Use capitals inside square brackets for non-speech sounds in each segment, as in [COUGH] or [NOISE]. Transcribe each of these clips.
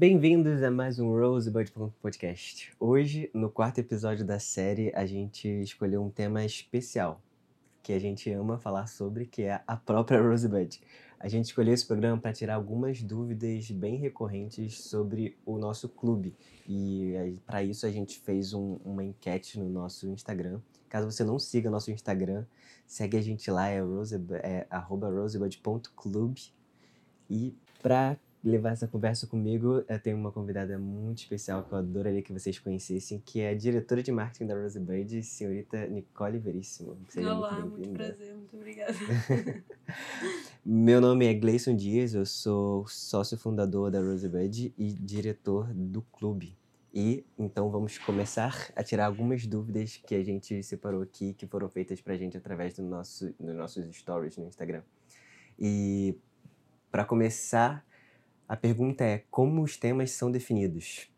Bem-vindos a mais um Rosebud Podcast. Hoje, no quarto episódio da série, a gente escolheu um tema especial que a gente ama falar sobre, que é a própria Rosebud. A gente escolheu esse programa para tirar algumas dúvidas bem recorrentes sobre o nosso clube. E para isso a gente fez um, uma enquete no nosso Instagram. Caso você não siga nosso Instagram, segue a gente lá, é, rosebud, é rosebud.club. E para levar essa conversa comigo, eu tenho uma convidada muito especial que eu adoraria que vocês conhecessem, que é a diretora de marketing da Rosebud, senhorita Nicole Veríssimo. Seja Olá, muito, muito prazer, muito obrigada. [LAUGHS] Meu nome é Gleison Dias, eu sou sócio fundador da Rosebud e diretor do clube. E então vamos começar a tirar algumas dúvidas que a gente separou aqui, que foram feitas pra gente através do nosso, dos nossos stories no Instagram. E para começar, a pergunta é: como os temas são definidos?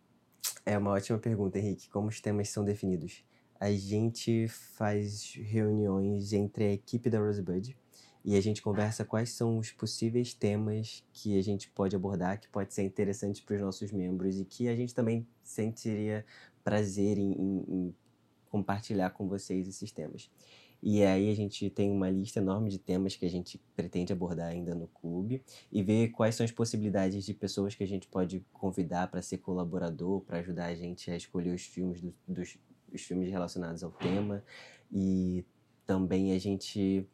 É uma ótima pergunta, Henrique. Como os temas são definidos? A gente faz reuniões entre a equipe da Rosebud e a gente conversa quais são os possíveis temas que a gente pode abordar, que pode ser interessante para os nossos membros e que a gente também sentiria prazer em, em, em compartilhar com vocês esses temas. E aí a gente tem uma lista enorme de temas que a gente pretende abordar ainda no clube e ver quais são as possibilidades de pessoas que a gente pode convidar para ser colaborador, para ajudar a gente a escolher os filmes do, dos os filmes relacionados ao tema. E também a gente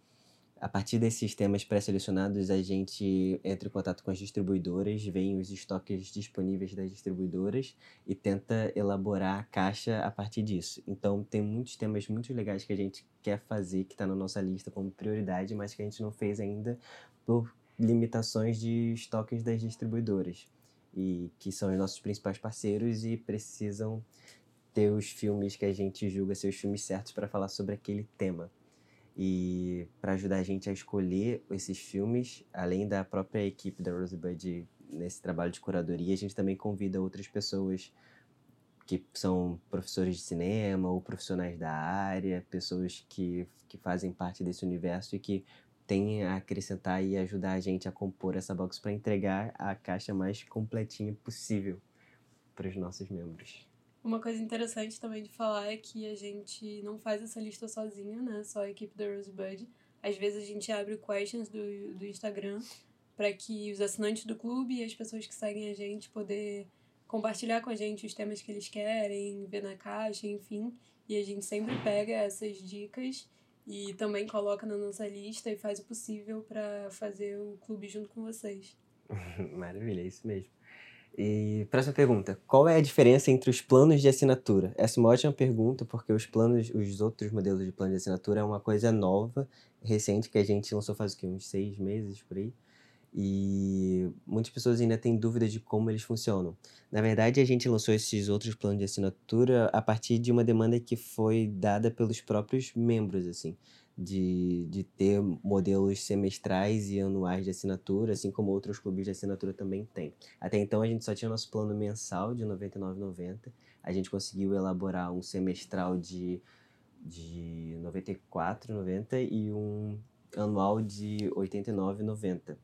a partir desses temas pré-selecionados, a gente entra em contato com as distribuidoras, vê os estoques disponíveis das distribuidoras e tenta elaborar a caixa a partir disso. Então, tem muitos temas muito legais que a gente quer fazer, que está na nossa lista como prioridade, mas que a gente não fez ainda por limitações de estoques das distribuidoras, e que são os nossos principais parceiros e precisam ter os filmes que a gente julga ser os filmes certos para falar sobre aquele tema. E para ajudar a gente a escolher esses filmes, além da própria equipe da Rosebud nesse trabalho de curadoria, a gente também convida outras pessoas que são professores de cinema ou profissionais da área, pessoas que, que fazem parte desse universo e que têm a acrescentar e ajudar a gente a compor essa box para entregar a caixa mais completinha possível para os nossos membros. Uma coisa interessante também de falar é que a gente não faz essa lista sozinho, né? Só a equipe da Rosebud. Às vezes a gente abre questions do, do Instagram para que os assinantes do clube e as pessoas que seguem a gente poder compartilhar com a gente os temas que eles querem, ver na caixa, enfim. E a gente sempre pega essas dicas e também coloca na nossa lista e faz o possível para fazer o clube junto com vocês. [LAUGHS] Maravilha, é isso mesmo. E próxima pergunta: qual é a diferença entre os planos de assinatura? Essa é uma ótima pergunta, porque os planos, os outros modelos de plano de assinatura é uma coisa nova, recente, que a gente lançou faz o quê? Uns seis meses por aí. E muitas pessoas ainda têm dúvidas de como eles funcionam. Na verdade, a gente lançou esses outros planos de assinatura a partir de uma demanda que foi dada pelos próprios membros, assim de, de ter modelos semestrais e anuais de assinatura, assim como outros clubes de assinatura também têm. Até então a gente só tinha nosso plano mensal de R$ 99,90. A gente conseguiu elaborar um semestral de, de R$ 94,90 e um anual de R$ 89,90.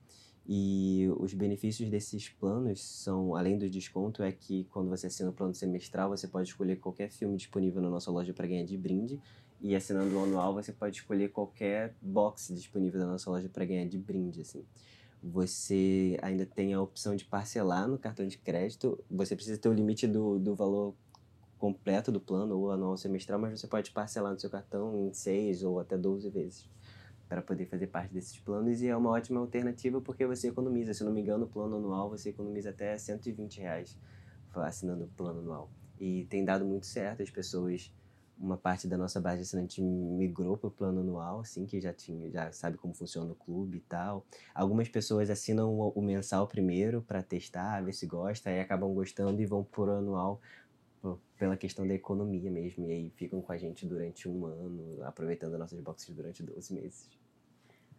E os benefícios desses planos são, além do desconto, é que quando você assina o plano semestral, você pode escolher qualquer filme disponível na nossa loja para ganhar de brinde. E assinando o anual, você pode escolher qualquer box disponível da nossa loja para ganhar de brinde, assim. Você ainda tem a opção de parcelar no cartão de crédito. Você precisa ter o limite do, do valor completo do plano, ou anual semestral, mas você pode parcelar no seu cartão em 6 ou até 12 vezes para poder fazer parte desses planos e é uma ótima alternativa porque você economiza. Se não me engano, o plano anual você economiza até 120 reais assinando o plano anual. E tem dado muito certo, as pessoas uma parte da nossa base de assinante migrou para o plano anual, assim, que já tinha, já sabe como funciona o clube e tal. Algumas pessoas assinam o, mensal primeiro para testar, ver se gosta, aí acabam gostando e vão por anual pela questão da economia mesmo. E aí ficam com a gente durante um ano, aproveitando nossas boxes durante 12 meses.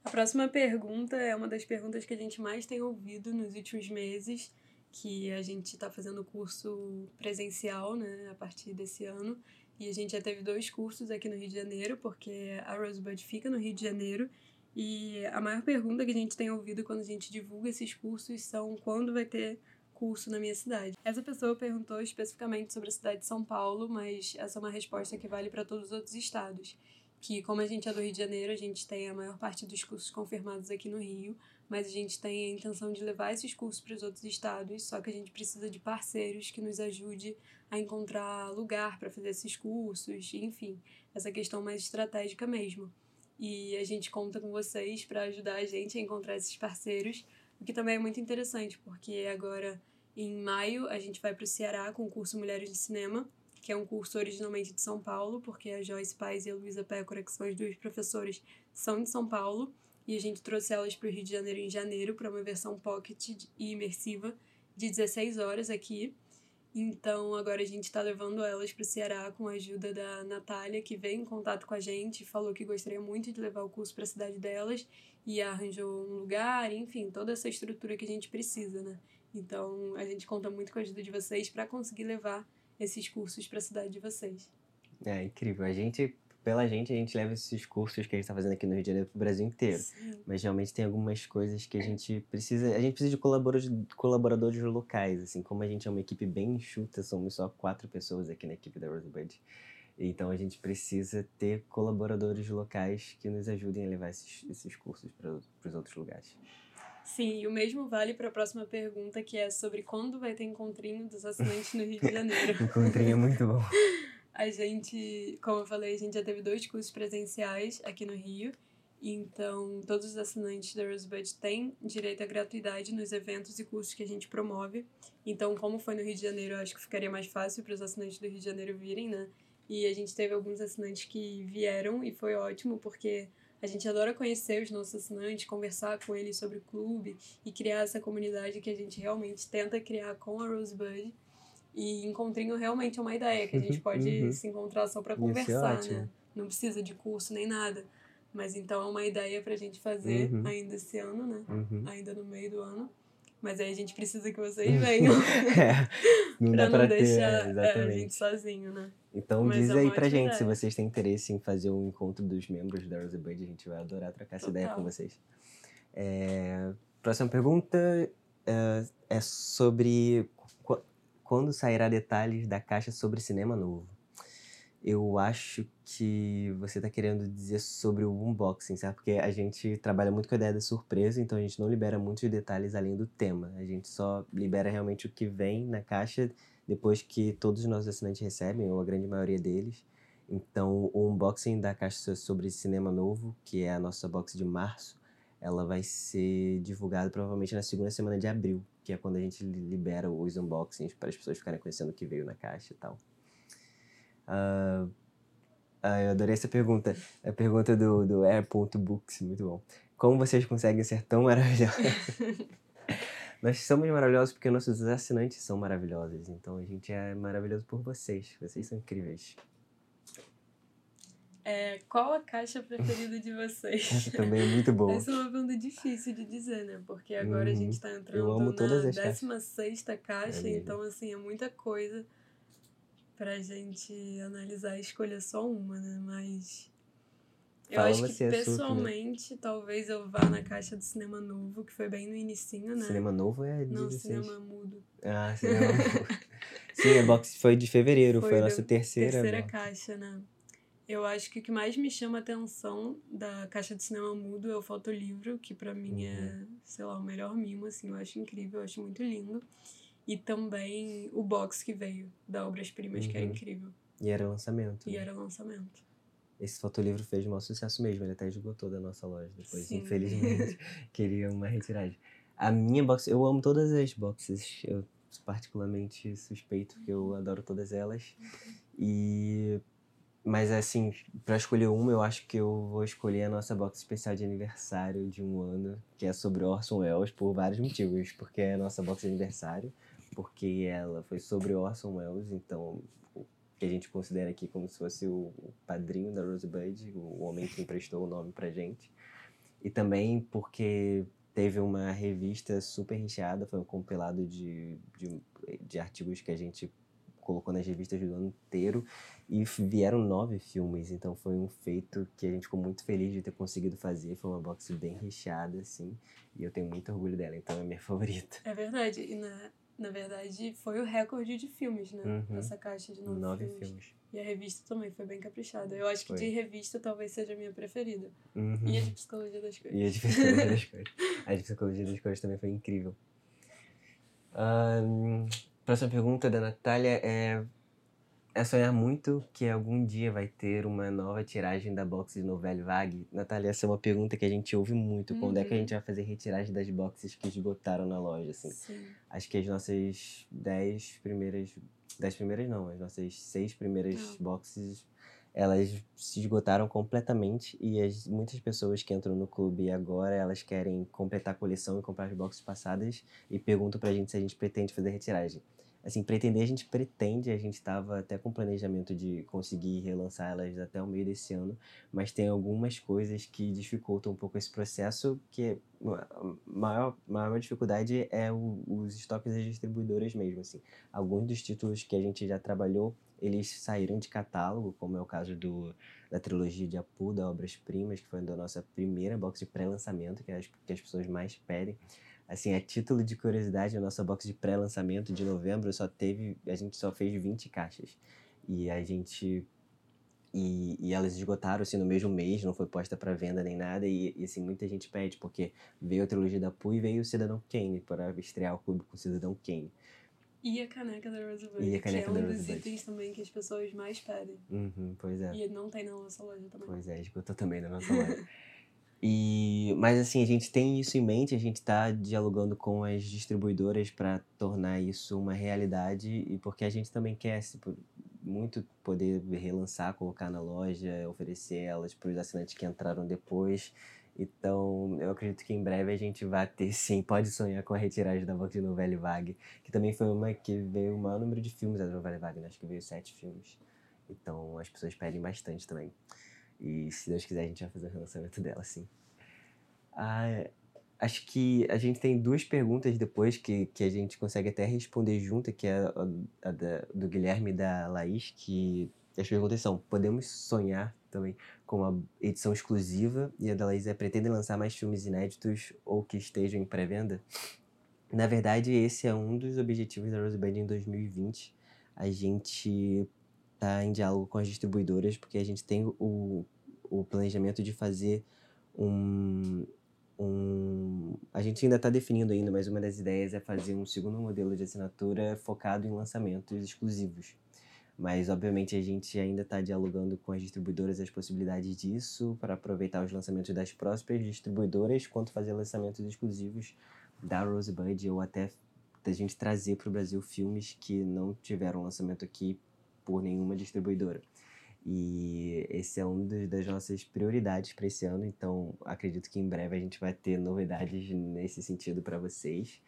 A próxima pergunta é uma das perguntas que a gente mais tem ouvido nos últimos meses, que a gente está fazendo curso presencial, né, a partir desse ano. E a gente já teve dois cursos aqui no Rio de Janeiro, porque a Rosebud fica no Rio de Janeiro. E a maior pergunta que a gente tem ouvido quando a gente divulga esses cursos são quando vai ter curso na minha cidade. Essa pessoa perguntou especificamente sobre a cidade de São Paulo, mas essa é uma resposta que vale para todos os outros estados. Que, como a gente é do Rio de Janeiro, a gente tem a maior parte dos cursos confirmados aqui no Rio, mas a gente tem a intenção de levar esses cursos para os outros estados, só que a gente precisa de parceiros que nos ajude a encontrar lugar para fazer esses cursos, enfim, essa questão mais estratégica mesmo. E a gente conta com vocês para ajudar a gente a encontrar esses parceiros, o que também é muito interessante, porque agora em maio a gente vai para o Ceará com o curso Mulheres de Cinema, que é um curso originalmente de São Paulo, porque a Joyce Paz e a Luísa Pécora, que são as duas professoras, são de São Paulo, e a gente trouxe elas para o Rio de Janeiro em janeiro para uma versão pocket e imersiva de 16 horas aqui. Então agora a gente está levando elas para o Ceará com a ajuda da Natália, que veio em contato com a gente, falou que gostaria muito de levar o curso para a cidade delas e arranjou um lugar, enfim, toda essa estrutura que a gente precisa, né? Então a gente conta muito com a ajuda de vocês para conseguir levar esses cursos para a cidade de vocês. É incrível. A gente pela gente, a gente leva esses cursos que a gente está fazendo aqui no Rio de Janeiro para o Brasil inteiro. Sim. Mas realmente tem algumas coisas que a gente precisa. A gente precisa de colaboradores, colaboradores locais, assim. Como a gente é uma equipe bem enxuta, somos só quatro pessoas aqui na equipe da Rosebud. Então a gente precisa ter colaboradores locais que nos ajudem a levar esses, esses cursos para os outros lugares. Sim, e o mesmo vale para a próxima pergunta, que é sobre quando vai ter encontrinho dos assinantes no Rio de Janeiro. [LAUGHS] encontrinho é muito bom. [LAUGHS] A gente, como eu falei, a gente já teve dois cursos presenciais aqui no Rio. Então, todos os assinantes da Rosebud têm direito à gratuidade nos eventos e cursos que a gente promove. Então, como foi no Rio de Janeiro, eu acho que ficaria mais fácil para os assinantes do Rio de Janeiro virem, né? E a gente teve alguns assinantes que vieram e foi ótimo, porque a gente adora conhecer os nossos assinantes, conversar com eles sobre o clube e criar essa comunidade que a gente realmente tenta criar com a Rosebud. E encontrinho realmente é uma ideia que a gente [LAUGHS] pode uhum. se encontrar só para conversar, é né? Não precisa de curso nem nada. Mas então é uma ideia pra gente fazer uhum. ainda esse ano, né? Uhum. Ainda no meio do ano. Mas aí a gente precisa que vocês [LAUGHS] venham. é, [LAUGHS] não pra não deixar ter, é, a gente sozinho, né? Então Mas diz é aí pra gente ideia. se vocês têm interesse em fazer um encontro dos membros da Rosebud. A gente vai adorar trocar essa ideia com vocês. É, próxima pergunta é, é sobre quando sairá detalhes da caixa sobre cinema novo? Eu acho que você está querendo dizer sobre o unboxing, certo? Porque a gente trabalha muito com a ideia da surpresa, então a gente não libera muitos detalhes além do tema. A gente só libera realmente o que vem na caixa depois que todos os nossos assinantes recebem, ou a grande maioria deles. Então, o unboxing da caixa sobre cinema novo, que é a nossa box de março, ela vai ser divulgada provavelmente na segunda semana de abril que é quando a gente libera os unboxings para as pessoas ficarem conhecendo o que veio na caixa e tal. Uh, uh, eu adorei essa pergunta. A pergunta do, do Air.books, muito bom. Como vocês conseguem ser tão maravilhosos? [LAUGHS] Nós somos maravilhosos porque nossos assinantes são maravilhosos. Então a gente é maravilhoso por vocês. Vocês são incríveis. É, qual a caixa preferida de vocês? Essa também é muito boa. Essa é uma pergunta difícil de dizer, né? Porque agora a uhum. gente tá entrando na 16 caixa, é então assim, é muita coisa pra gente analisar e escolher só uma, né? Mas eu Fala acho que pessoalmente, talvez eu vá na caixa do cinema novo, que foi bem no inicinho, né? Cinema novo é de Não, 16. cinema mudo. Ah, cinema [LAUGHS] mudo. Sim, a box foi de fevereiro, foi, foi a nossa terceira. Terceira box. caixa, né? Eu acho que o que mais me chama a atenção da caixa de cinema mudo é o fotolivro, que para mim é, uhum. é, sei lá, o melhor mimo, assim, eu acho incrível, eu acho muito lindo. E também o box que veio da Obras Primas, uhum. que era incrível. E era lançamento. E né? era lançamento. Esse fotolivro fez um maior sucesso mesmo, ele até esgotou da nossa loja depois, Sim. infelizmente. [LAUGHS] queria uma retiragem. A minha box, eu amo todas as boxes, eu particularmente suspeito, que eu adoro todas elas. E mas assim, para escolher uma, eu acho que eu vou escolher a nossa box especial de aniversário de um ano, que é sobre Orson Welles, por vários motivos. Porque é a nossa box de aniversário, porque ela foi sobre Orson Welles, então que a gente considera aqui como se fosse o, padrinho da Rosebud, o homem que emprestou o nome pra gente. E também porque teve uma revista super recheada, foi um compilado de, de, de artigos que a gente colocou nas revistas do ano inteiro e vieram nove filmes, então foi um feito que a gente ficou muito feliz de ter conseguido fazer. Foi uma box bem recheada, assim, e eu tenho muito orgulho dela, então é minha [LAUGHS] favorita. É verdade, e na, Na verdade, foi o recorde de filmes, né? Uhum. Essa caixa de nove, Nove filmes. filmes. E a revista também foi bem caprichada. Eu acho que Foi. de revista talvez seja a minha preferida. Uhum. E a de psicologia das coisas. E a de psicologia das coisas. [LAUGHS] A de psicologia das coisas também foi incrível. Ahn, próxima pergunta da Natália é... É sonhar muito que algum dia vai ter uma nova tiragem da box de Novelle Vague? Natália, essa é uma pergunta que a gente ouve muito. Quando é que a Uhum. gente vai fazer retiragem das boxes que esgotaram na loja, assim? Sim. Acho que as nossas 10 primeiras. 10 primeiras não, as nossas seis primeiras Ah. boxes, elas se esgotaram completamente. E as, muitas pessoas que entram no clube agora, elas querem completar a coleção e comprar as boxes passadas e perguntam pra gente se a gente pretende fazer retiragem. Assim, pretender a gente pretende, a gente estava até com planejamento de conseguir relançar elas até o meio desse ano, mas tem algumas coisas que dificultam um pouco esse processo, que a maior, maior dificuldade é o- os estoques das distribuidoras mesmo, assim. Alguns dos títulos que a gente já trabalhou, eles saíram de catálogo, como é o caso do, da trilogia de Apu, da Obras Primas, que foi da nossa primeira box de pré-lançamento, que, é as- que as pessoas mais pedem. Assim, a título de curiosidade, a nossa box de pré-lançamento de novembro só teve, a gente só fez 20 caixas. E a gente e, e elas esgotaram assim no mesmo mês, não foi posta para venda nem nada e, e, assim muita gente pede porque veio a trilogia da Pooh e veio o Cidadão Kane para estrear o clube com o Cidadão Kane. E a caneca da Rosebud, E a que é caneca um dos itens também que as pessoas mais pedem. Uhum, pois é. E não tem na nossa loja também. Pois é, esgotou também na nossa loja. [LAUGHS] E, mas assim, a gente tem isso em mente, a gente está dialogando com as distribuidoras para tornar isso uma realidade e porque a gente também quer se po- muito poder relançar, colocar na loja, oferecer elas para os assinantes que entraram depois. Então, eu acredito que em breve a gente vai ter, [LAUGHS] sim, pode sonhar com a retiragem da box de Novelle Vague, que também foi uma que veio o maior número de filmes da Novelle Vague, né? acho que veio sete filmes. Então, as pessoas pedem bastante também. E se Deus quiser, a gente vai fazer o relançamento dela, sim. Ah, acho que a gente tem duas perguntas depois que, que a gente consegue até responder junto, que é a, a da- do Guilherme e da Laís, que as perguntas são, podemos sonhar também com uma edição exclusiva? E a da Laís é, pretendem lançar mais filmes inéditos ou que estejam em pré-venda? Na verdade, esse é um dos objetivos da Rosebud em 2020. A gente em diálogo com as distribuidoras, porque a gente tem o, o planejamento de fazer um, um. A gente ainda está definindo ainda, mas uma das ideias é fazer um segundo modelo de assinatura focado em lançamentos exclusivos. Mas, obviamente, a gente ainda está dialogando com as distribuidoras as possibilidades disso, para aproveitar os lançamentos das próprias distribuidoras, quanto fazer lançamentos exclusivos da Rosebud, ou até da gente trazer para o Brasil filmes que não tiveram lançamento aqui por nenhuma distribuidora. E esse é um dos, das nossas prioridades para esse ano, então acredito que em breve a gente vai ter novidades nesse sentido para vocês.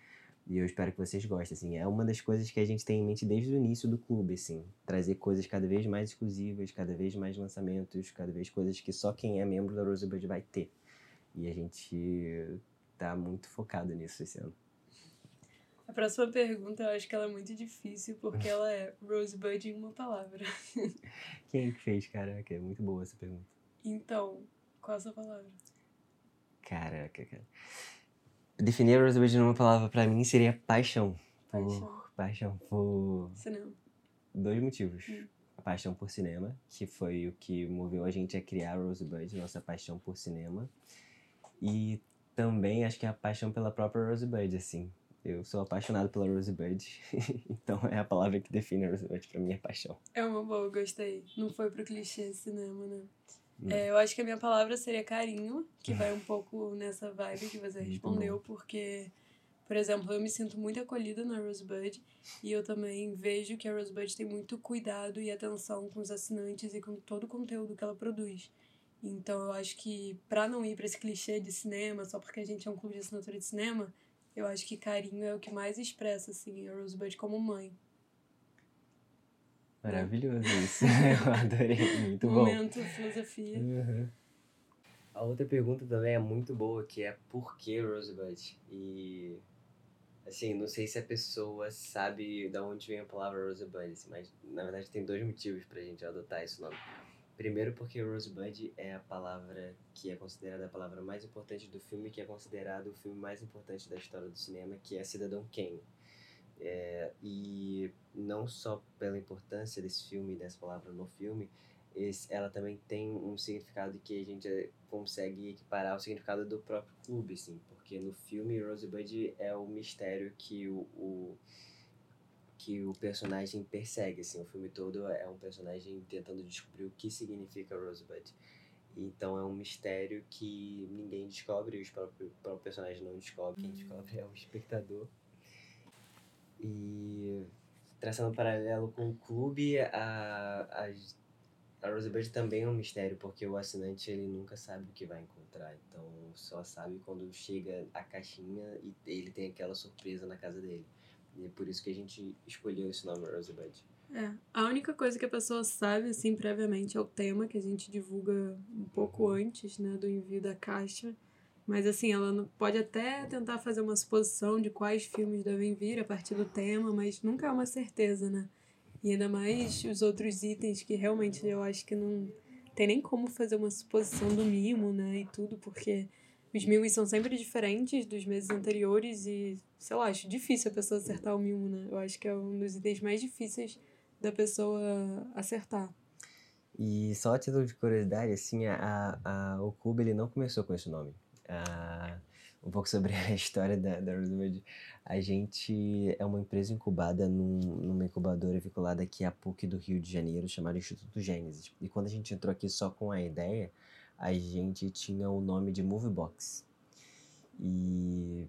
E eu espero que vocês gostem, assim. É uma das coisas que a gente tem em mente desde o início do clube, assim. Trazer coisas cada vez mais exclusivas, cada vez mais lançamentos, cada vez coisas que só quem é membro da Rosebud vai ter. E a gente tá muito focado nisso esse ano. A próxima pergunta eu acho que ela é muito difícil, porque ela é Rosebud em uma palavra. [LAUGHS] Quem que fez, caraca? É muito boa essa pergunta. Então, qual a sua palavra? Caraca, cara. Definir a Rosebud numa palavra pra mim seria paixão. Por, Paixão. paixão por Cinema. dois motivos. Hum. A paixão por cinema, que foi o que moveu a gente a criar a Rosebud, nossa paixão por cinema. E também acho que é a paixão pela própria Rosebud, assim. Eu sou apaixonado pela Rosebud, [LAUGHS] então é a palavra que define a Rosebud pra mim, é paixão. É uma boa, gostei. Não foi pro clichê cinema, né? É, eu acho que a minha palavra seria carinho, que vai um pouco nessa vibe que você respondeu, porque, por exemplo, eu me sinto muito acolhida na Rosebud e eu também vejo que a Rosebud tem muito cuidado e atenção com os assinantes e com todo o conteúdo que ela produz. Então eu acho que pra não ir pra esse clichê de cinema, só porque a gente é um clube de assinatura de cinema, eu acho que carinho é o que mais expressa assim a Rosebud como mãe. Maravilhoso isso. [LAUGHS] [LAUGHS] Eu adorei, muito bom. Momento filosofia. Uhum. A outra pergunta também é muito boa, que é por que Rosebud? E assim, não sei se a pessoa sabe de onde vem a palavra Rosebud, assim, mas na verdade tem dois motivos pra gente adotar esse nome. Primeiro porque Rosebud é a palavra que é considerada a palavra mais importante do filme, que é considerado o filme mais importante da história do cinema, que é Cidadão Kane. É, e não só pela importância desse filme, dessa palavra no filme, esse, ela também tem um significado que a gente consegue equiparar ao significado do próprio clube, assim, porque no filme Rosebud é o mistério que o, o que o personagem persegue, assim, o filme todo é um personagem tentando descobrir o que significa Rosebud. Então é um mistério que ninguém descobre, o próprio, próprio personagem não descobre, quem descobre é o espectador. E traçando um paralelo com o clube, a, a, a Rosebud também é um mistério, porque o assinante ele nunca sabe o que vai encontrar. Então só sabe quando chega a caixinha e ele tem aquela surpresa na casa dele. E é por isso que a gente escolheu esse nome Rosebud. É, a única coisa que a pessoa sabe, assim, previamente é o tema que a gente divulga um pouco Uhum. antes, né, do envio da caixa. Mas, assim, ela pode até tentar fazer uma suposição de quais filmes devem vir a partir do tema, mas nunca é uma certeza, né? E ainda mais os outros itens que realmente eu acho que não tem nem como fazer uma suposição do mimo, né, e tudo, porque os mimos são sempre diferentes dos meses anteriores e, sei lá, acho difícil a pessoa acertar o mimo, né? Eu acho que é um dos itens mais difíceis da pessoa acertar. E só a título de curiosidade, assim, a, a, o clube ele não começou com esse nome. Ah, um pouco sobre a [LAUGHS] história da, da Rosewood. A gente é uma empresa incubada num, numa incubadora vinculada aqui à PUC do Rio de Janeiro, chamada Instituto Gênesis. E quando a gente entrou aqui só com a ideia, a gente tinha o nome de Movebox. E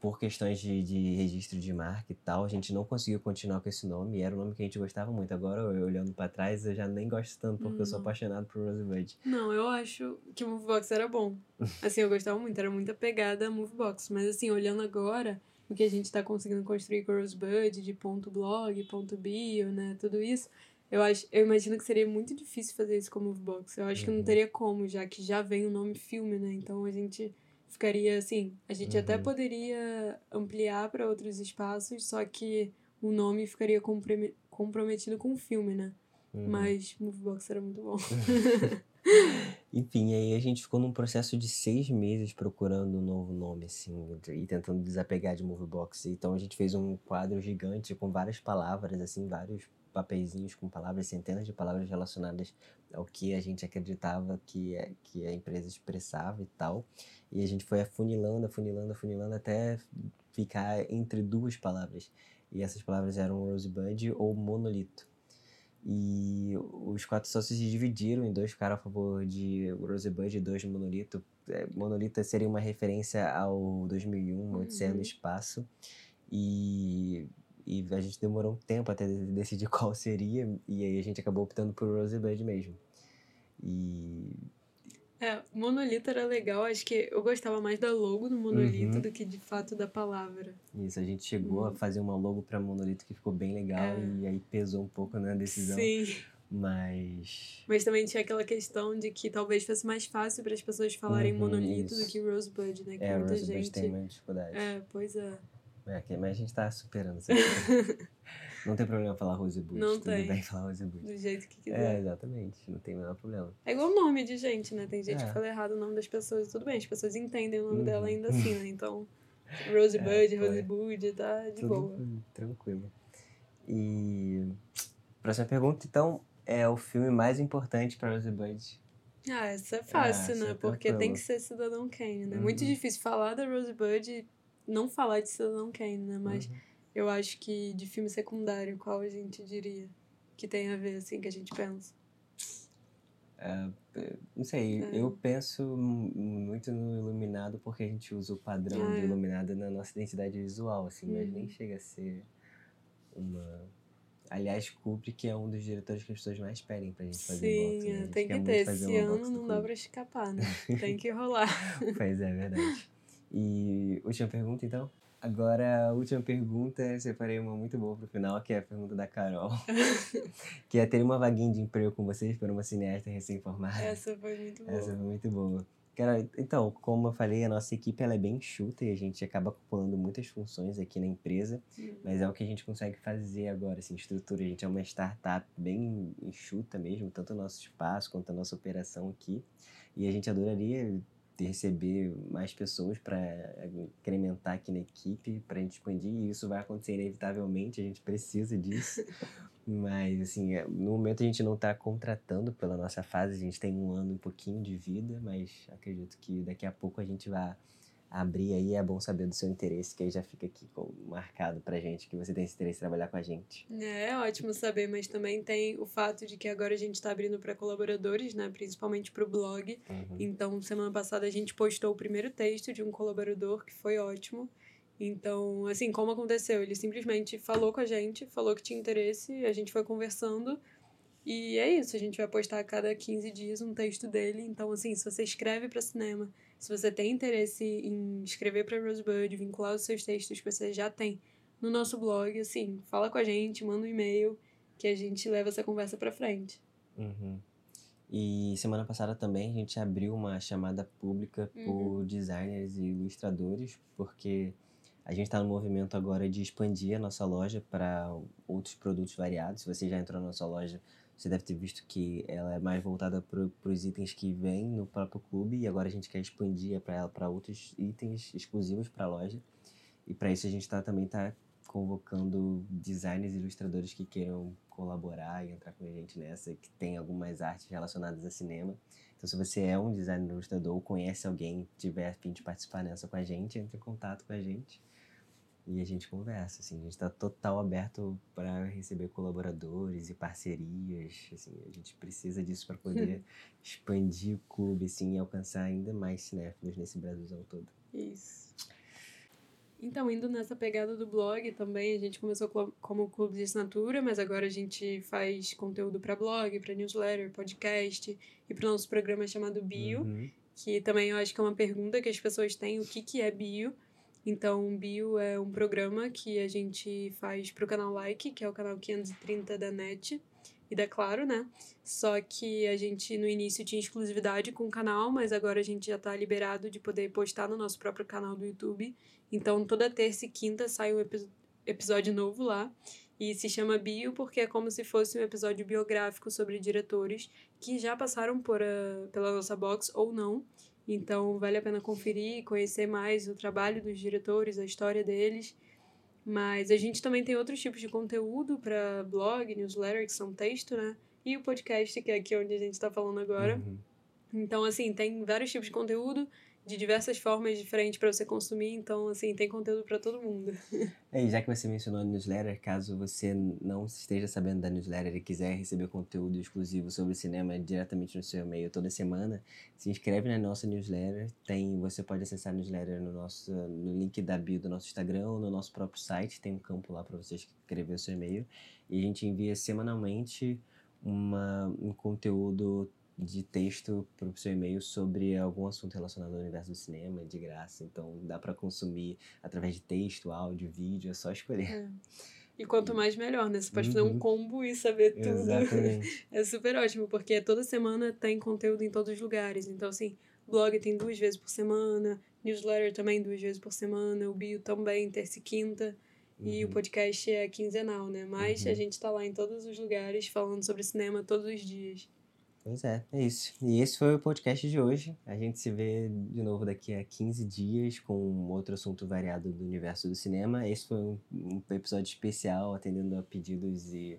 por questões de, de registro de marca e tal, a gente não conseguiu continuar com esse nome. E era um nome que a gente gostava muito. Agora, eu, olhando pra trás, eu já nem gosto tanto, porque eu sou Não. apaixonado por Rosebud. Não, eu acho que o Movebox era bom. [LAUGHS] Assim, eu gostava muito, era muita pegada a Movebox. Mas assim, olhando agora, o que a gente tá conseguindo construir com o Rosebud, de ponto blog, ponto bio, né, tudo isso, eu, acho, eu imagino que seria muito difícil fazer isso com o Movebox. Eu acho que não Uhum. teria como, já que já vem o nome filme, né, então a gente ficaria assim, a gente até Uhum. poderia ampliar para outros espaços, só que o nome ficaria comprome- comprometido com o filme, né? Uhum. Mas Movebox era muito bom. [LAUGHS] [LAUGHS] Enfim, aí a gente ficou num processo de seis meses procurando um novo nome, assim, e tentando desapegar de Movebox. Então a gente fez um quadro gigante com várias palavras, assim, vários papeizinhos com palavras, centenas de palavras relacionadas ao que a gente acreditava que, é, que a empresa expressava e tal. E a gente foi afunilando, afunilando, afunilando até ficar entre duas palavras. E essas palavras eram Rosebud ou Monolito. E os quatro sócios se dividiram em dois ficaram a favor de Rosebud e dois de Monolito. É, Monolito seria uma referência ao 2001, Odisseia no. Espaço. E, e a gente demorou um tempo até de- decidir [LAUGHS] qual seria. E aí a gente acabou optando por Rosebud mesmo. E É, Monolito era legal, acho que eu gostava mais da logo do Monolito Uhum. do que de fato da palavra. isso, a gente chegou a Uhum. fazer uma logo para Monolito que ficou bem legal. É. E aí pesou um pouco na decisão. Sim. Mas. Mas também tinha aquela questão de que talvez fosse mais fácil para as pessoas falarem Uhum, Monolito do isso. que Rosebud, né? Que É, muita Rosebud gente. tem mais dificuldade. É, pois é. É, que- mas a gente tá superando [LAUGHS] isso aqui. Não tem problema falar Rosebud. Não Tudo tem. bem falar Rosebud. Do jeito que É, quiser. exatamente. Não tem o menor problema. É, igual o nome de gente, né? Tem gente É. que fala errado o nome das pessoas. Tudo bem, as pessoas entendem o nome Uhum. dela ainda assim, né? Então, [LAUGHS] Rosebud, É, Rosebud, tá de Tudo boa. tranquilo. E. Próxima pergunta, então. É o filme mais importante pra Rosebud. Ah, essa é fácil, essa né? é Porque tem que ser Cidadão Kane, né? Uhum. Muito difícil falar da Rosebud não falar de Cidadão Kane, né? Mas Uhum. eu acho que de filme secundário, qual a gente diria que tem a ver, assim, que a gente pensa? Não sei, É. eu penso mu- muito no Iluminado porque a gente usa o padrão Ah, de é. Iluminado na nossa identidade visual, assim, mas Uhum. nem chega a ser uma. Aliás, Kubrick é um dos diretores que as pessoas mais pedem pra gente fazer Sim, box, né? É, tem que ter. Esse ano não dá pra escapar, né? [LAUGHS] Tem que rolar. Pois é, verdade. E última pergunta, então? Agora, a última pergunta, eu separei uma muito boa pro final, que é a pergunta da Carol. [LAUGHS] que é ter uma vaguinha de emprego com vocês para uma cineasta recém-formada. Essa foi muito boa. Essa foi muito boa. Cara, então, como eu falei, a nossa equipe ela é bem enxuta e a gente acaba acumulando muitas funções aqui na empresa, Uhum. mas é o que a gente consegue fazer agora, assim, estrutura. A gente é uma startup bem enxuta mesmo, tanto o nosso espaço quanto a nossa operação aqui. E a gente adoraria receber mais pessoas para incrementar aqui na equipe, para a gente expandir, e isso vai acontecer inevitavelmente, a gente precisa disso. [LAUGHS] Mas, assim, é, no momento a gente não está contratando pela nossa fase, a gente tem um ano e um pouquinho de vida, mas acredito que daqui a pouco a gente vai abrir aí, é bom saber do seu interesse, que aí já fica aqui marcado pra gente que você tem esse interesse em trabalhar com a gente. É, é ótimo saber, mas também tem o fato de que agora a gente está abrindo para colaboradores, né, principalmente para o blog. Uhum. Então, semana passada a gente postou o primeiro texto de um colaborador que foi ótimo. Então, assim, como aconteceu? Ele simplesmente falou com a gente, falou que tinha interesse, a gente foi conversando. E é isso, a gente vai postar a cada 15 dias um texto dele. Então, assim, se você escreve para cinema se você tem interesse em escrever para Rosebud, vincular os seus textos que você já tem no nosso blog, assim, fala com a gente, manda um e-mail que a gente leva essa conversa para frente. Uhum. E semana passada também a gente abriu uma chamada pública uhum. por designers e ilustradores, porque a gente está no movimento agora de expandir a nossa loja para outros produtos variados. Se você já entrou na nossa loja, você deve ter visto que ela é mais voltada para os itens que vêm no próprio clube e agora a gente quer expandir para ela para outros itens exclusivos para a loja. E para isso a gente tá, também está convocando designers e ilustradores que queiram colaborar e entrar com a gente nessa, que tem algumas artes relacionadas a cinema. Então, se você é um designer ilustrador ou conhece alguém tiver a fim de participar nessa com a gente, entre em contato com a gente e a gente conversa, assim, a gente está total aberto para receber colaboradores e parcerias, assim, a gente precisa disso para poder [LAUGHS] expandir o clube, assim, e alcançar ainda mais cinéfilos nesse Brasilzão todo. Isso. Então, indo nessa pegada do blog também, a gente começou como clube de assinatura, mas agora a gente faz conteúdo para blog, para newsletter, podcast e para o nosso programa chamado Bio, uhum. que também eu acho que é uma pergunta que as pessoas têm, o que, que é Bio? Então, o Bio é um programa que a gente faz para o canal Like, que é o canal 530 da NET e da Claro, né? Só que a gente no início tinha exclusividade com o canal, mas agora a gente já está liberado de poder postar no nosso próprio canal do YouTube. Então, toda terça e quinta sai um epi episódio novo lá. E se chama Bio porque é como se fosse um episódio biográfico sobre diretores que já passaram por a, pela nossa box ou não então, vale a pena conferir, conhecer mais o trabalho dos diretores, a história deles. Mas a gente também tem outros tipos de conteúdo para blog, newsletter, que são texto, né? E o podcast, que é aqui onde a gente está falando agora. Uhum. Então, assim, tem vários tipos de conteúdo de diversas formas diferentes para você consumir, então assim, tem conteúdo para todo mundo. É, [LAUGHS] e já que você mencionou a newsletter, caso você não esteja sabendo da newsletter e quiser receber conteúdo exclusivo sobre cinema diretamente no seu e-mail toda semana, se inscreve na nossa newsletter. Tem, você pode acessar a newsletter no nosso no link da bio do nosso Instagram ou no nosso próprio site, tem um campo lá para você escrever o seu e-mail e a gente envia semanalmente uma, um conteúdo de texto para o seu e-mail sobre algum assunto relacionado ao universo do cinema, de graça. Então dá para consumir através de texto, áudio, vídeo, é só escolher. É. E quanto mais melhor, né? Você pode uhum. fazer um uhum. combo e saber tudo. Exatamente. [LAUGHS] é super ótimo, porque toda semana tem conteúdo em todos os lugares. Então, assim, blog tem duas vezes por semana, newsletter também duas vezes por semana, o bio também, terça e quinta. Uhum. E o uhum. podcast é quinzenal, né? Mas uhum. a gente tá lá em todos os lugares falando sobre cinema todos os dias. Pois é, é isso. E esse foi o podcast de hoje. A gente se vê de novo daqui a 15 dias com outro assunto variado do universo do cinema. Esse foi um, um episódio especial, atendendo a pedidos e,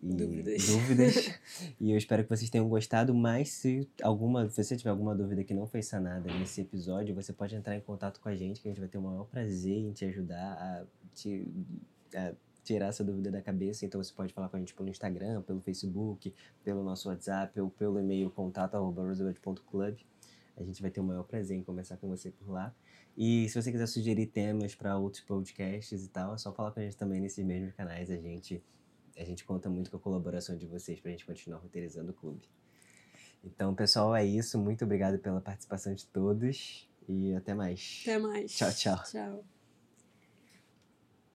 e dúvidas. dúvidas. [LAUGHS] e eu espero que vocês tenham gostado. Mas se alguma, se você tiver alguma dúvida que não foi sanada nesse episódio, você pode entrar em contato com a gente, que a gente vai ter o maior prazer em te ajudar a te. A, tirar essa dúvida da cabeça, então você pode falar com a gente pelo Instagram, pelo Facebook, pelo nosso WhatsApp ou pelo e-mail contato@roosevelt.club. A gente vai ter o maior prazer em conversar com você por lá. E se você quiser sugerir temas para outros podcasts e tal, é só falar com a gente também nesses mesmos canais. A gente a gente conta muito com a colaboração de vocês para a gente continuar roteirizando o clube. Então, pessoal, é isso. Muito obrigado pela participação de todos e até mais. Até mais. Tchau, tchau. Tchau.